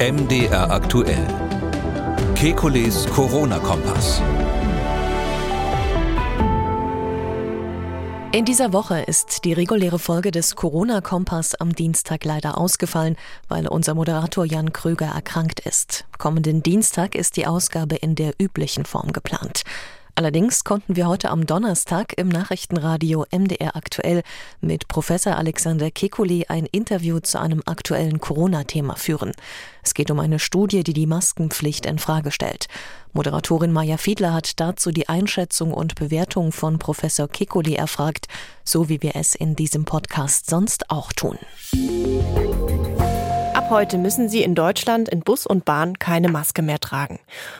MDR aktuell. Kekules Corona-Kompass. In dieser Woche ist die reguläre Folge des Corona-Kompass am Dienstag leider ausgefallen, weil unser Moderator Jan Kröger erkrankt ist. Kommenden Dienstag ist die Ausgabe in der üblichen Form geplant. Allerdings konnten wir heute am Donnerstag im Nachrichtenradio MDR aktuell mit Professor Alexander Kekulé ein Interview zu einem aktuellen Corona-Thema führen. Es geht um eine Studie, die die Maskenpflicht in Frage stellt. Moderatorin Maja Fiedler hat dazu die Einschätzung und Bewertung von Professor Kekulé erfragt, so wie wir es in diesem Podcast sonst auch tun. Ab heute müssen Sie in Deutschland in Bus und Bahn keine Maske mehr tragen.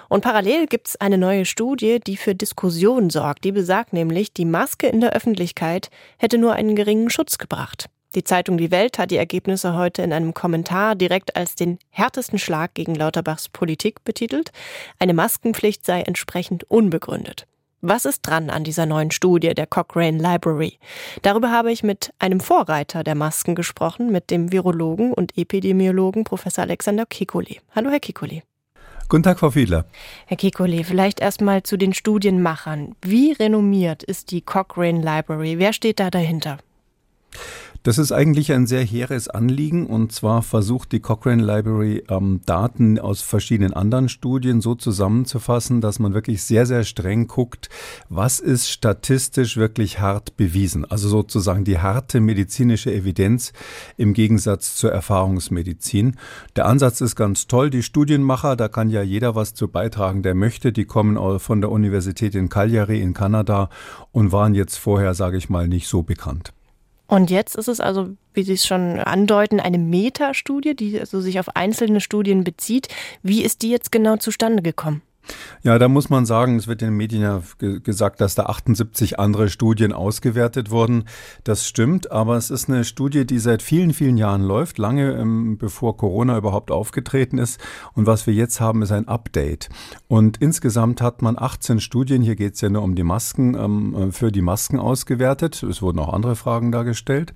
Und parallel gibt es eine neue Studie, die für Diskussionen sorgt. Die besagt nämlich, die Maske in der Öffentlichkeit hätte nur einen geringen Schutz gebracht. Die Zeitung Die Welt hat die Ergebnisse heute in einem Kommentar direkt als den härtesten Schlag gegen Lauterbachs Politik betitelt. Eine Maskenpflicht sei entsprechend unbegründet. Was ist dran an dieser neuen Studie der Cochrane Library? Darüber habe ich mit einem Vorreiter der Masken gesprochen, mit dem Virologen und Epidemiologen Professor Alexander Kikoli. Hallo, Herr Kikoli. Guten Tag, Frau Fiedler. Herr Kikoli, vielleicht erstmal zu den Studienmachern. Wie renommiert ist die Cochrane Library? Wer steht da dahinter? Das ist eigentlich ein sehr hehres Anliegen und zwar versucht die Cochrane Library ähm, Daten aus verschiedenen anderen Studien so zusammenzufassen, dass man wirklich sehr, sehr streng guckt, was ist statistisch wirklich hart bewiesen. Also sozusagen die harte medizinische Evidenz im Gegensatz zur Erfahrungsmedizin. Der Ansatz ist ganz toll. Die Studienmacher, da kann ja jeder was zu beitragen, der möchte. Die kommen von der Universität in Cagliari in Kanada und waren jetzt vorher, sage ich mal, nicht so bekannt. Und jetzt ist es also, wie Sie es schon andeuten, eine Metastudie, die also sich auf einzelne Studien bezieht. Wie ist die jetzt genau zustande gekommen? Ja, da muss man sagen, es wird in den Medien ja gesagt, dass da 78 andere Studien ausgewertet wurden. Das stimmt, aber es ist eine Studie, die seit vielen, vielen Jahren läuft, lange ähm, bevor Corona überhaupt aufgetreten ist. Und was wir jetzt haben, ist ein Update. Und insgesamt hat man 18 Studien, hier geht es ja nur um die Masken, ähm, äh, für die Masken ausgewertet. Es wurden auch andere Fragen dargestellt.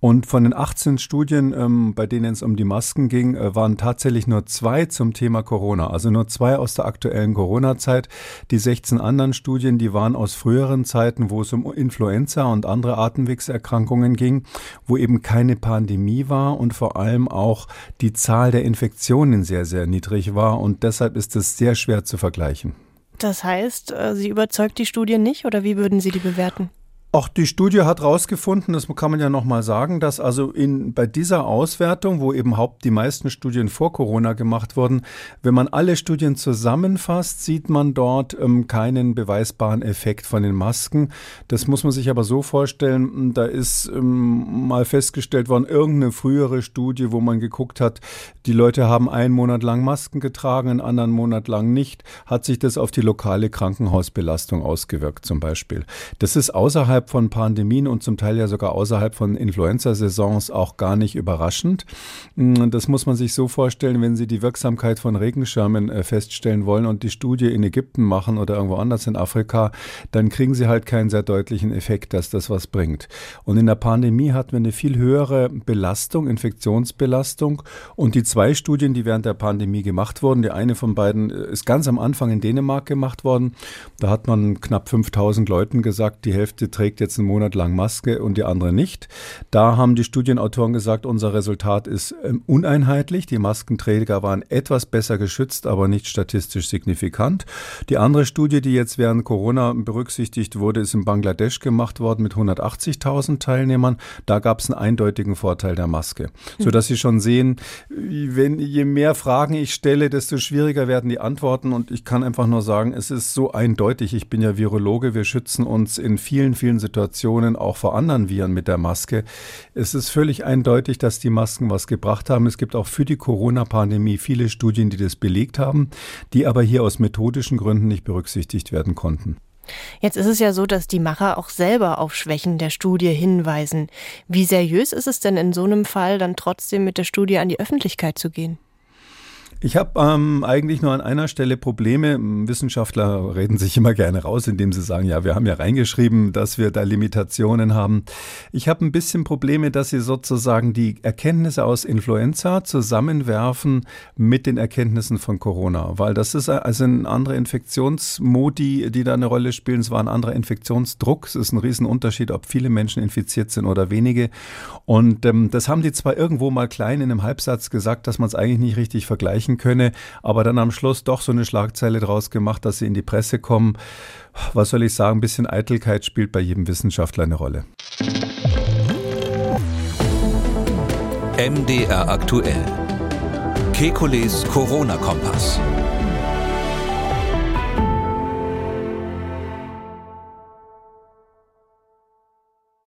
Und von den 18 Studien, ähm, bei denen es um die Masken ging, äh, waren tatsächlich nur zwei zum Thema Corona. Also nur zwei aus der aktuellen aktuellen Corona-Zeit. Die 16 anderen Studien, die waren aus früheren Zeiten, wo es um Influenza und andere Atemwegserkrankungen ging, wo eben keine Pandemie war und vor allem auch die Zahl der Infektionen sehr, sehr niedrig war. Und deshalb ist es sehr schwer zu vergleichen. Das heißt, äh, Sie überzeugt die Studie nicht oder wie würden Sie die bewerten? Auch die Studie hat herausgefunden, das kann man ja nochmal sagen, dass also in, bei dieser Auswertung, wo eben haupt die meisten Studien vor Corona gemacht wurden, wenn man alle Studien zusammenfasst, sieht man dort ähm, keinen beweisbaren Effekt von den Masken. Das muss man sich aber so vorstellen, da ist ähm, mal festgestellt worden, irgendeine frühere Studie, wo man geguckt hat, die Leute haben einen Monat lang Masken getragen, einen anderen Monat lang nicht, hat sich das auf die lokale Krankenhausbelastung ausgewirkt zum Beispiel. Das ist außerhalb außerhalb von Pandemien und zum Teil ja sogar außerhalb von Influenza-Saisons auch gar nicht überraschend. Mm, das muss man sich so vorstellen, wenn Sie die Wirksamkeit von Regenschirmen äh, feststellen wollen und die Studie in Ägypten machen oder irgendwo anders in Afrika, dann kriegen Sie halt keinen sehr deutlichen Effekt, dass das was bringt. Und in der Pandemie hatten wir eine viel höhere Belastung, Infektionsbelastung. Und die zwei Studien, die während der Pandemie gemacht wurden, die eine von beiden äh, ist ganz am Anfang in Dänemark gemacht worden. Da hat man knapp 5000 Leuten gesagt, die Hälfte trägt trägt jetzt einen Monat lang Maske und die andere nicht. Da haben die Studienautoren gesagt, unser Resultat ist ähm, uneinheitlich. Die Maskenträger waren etwas besser geschützt, aber nicht statistisch signifikant. Die andere Studie, die jetzt während Corona berücksichtigt wurde, ist in Bangladesch gemacht worden mit 180.000 Teilnehmern. Da gab es einen eindeutigen Vorteil der Maske. Sodass Sie schon sehen, wenn, je mehr Fragen ich stelle, desto schwieriger werden die Antworten. Und ich kann einfach nur sagen, es ist so eindeutig. Ich bin ja Virologe. Wir schützen uns in vielen, vielen Situationen auch vor anderen Viren mit der Maske. Es ist völlig eindeutig, dass die Masken was gebracht haben. Es gibt auch für die Corona-Pandemie viele Studien, die das belegt haben, die aber hier aus methodischen Gründen nicht berücksichtigt werden konnten. Jetzt ist es ja so, dass die Macher auch selber auf Schwächen der Studie hinweisen. Wie seriös ist es denn in so einem Fall dann trotzdem mit der Studie an die Öffentlichkeit zu gehen? Ich habe ähm, eigentlich nur an einer Stelle Probleme. Wissenschaftler reden sich immer gerne raus, indem sie sagen, ja, wir haben ja reingeschrieben, dass wir da Limitationen haben. Ich habe ein bisschen Probleme, dass sie sozusagen die Erkenntnisse aus Influenza zusammenwerfen mit den Erkenntnissen von Corona, weil das ist also ein anderer Infektionsmodi, die da eine Rolle spielen. Es war ein anderer Infektionsdruck. Es ist ein Riesenunterschied, ob viele Menschen infiziert sind oder wenige. Und ähm, das haben die zwar irgendwo mal klein in einem Halbsatz gesagt, dass man es eigentlich nicht richtig vergleichen erreichen könne, aber dann am Schluss doch so eine Schlagzeile draus gemacht, dass sie in die Presse kommen. Was soll ich sagen, ein bisschen Eitelkeit spielt bei jedem Wissenschaftler eine Rolle. MDR aktuell. Kekules Corona-Kompass.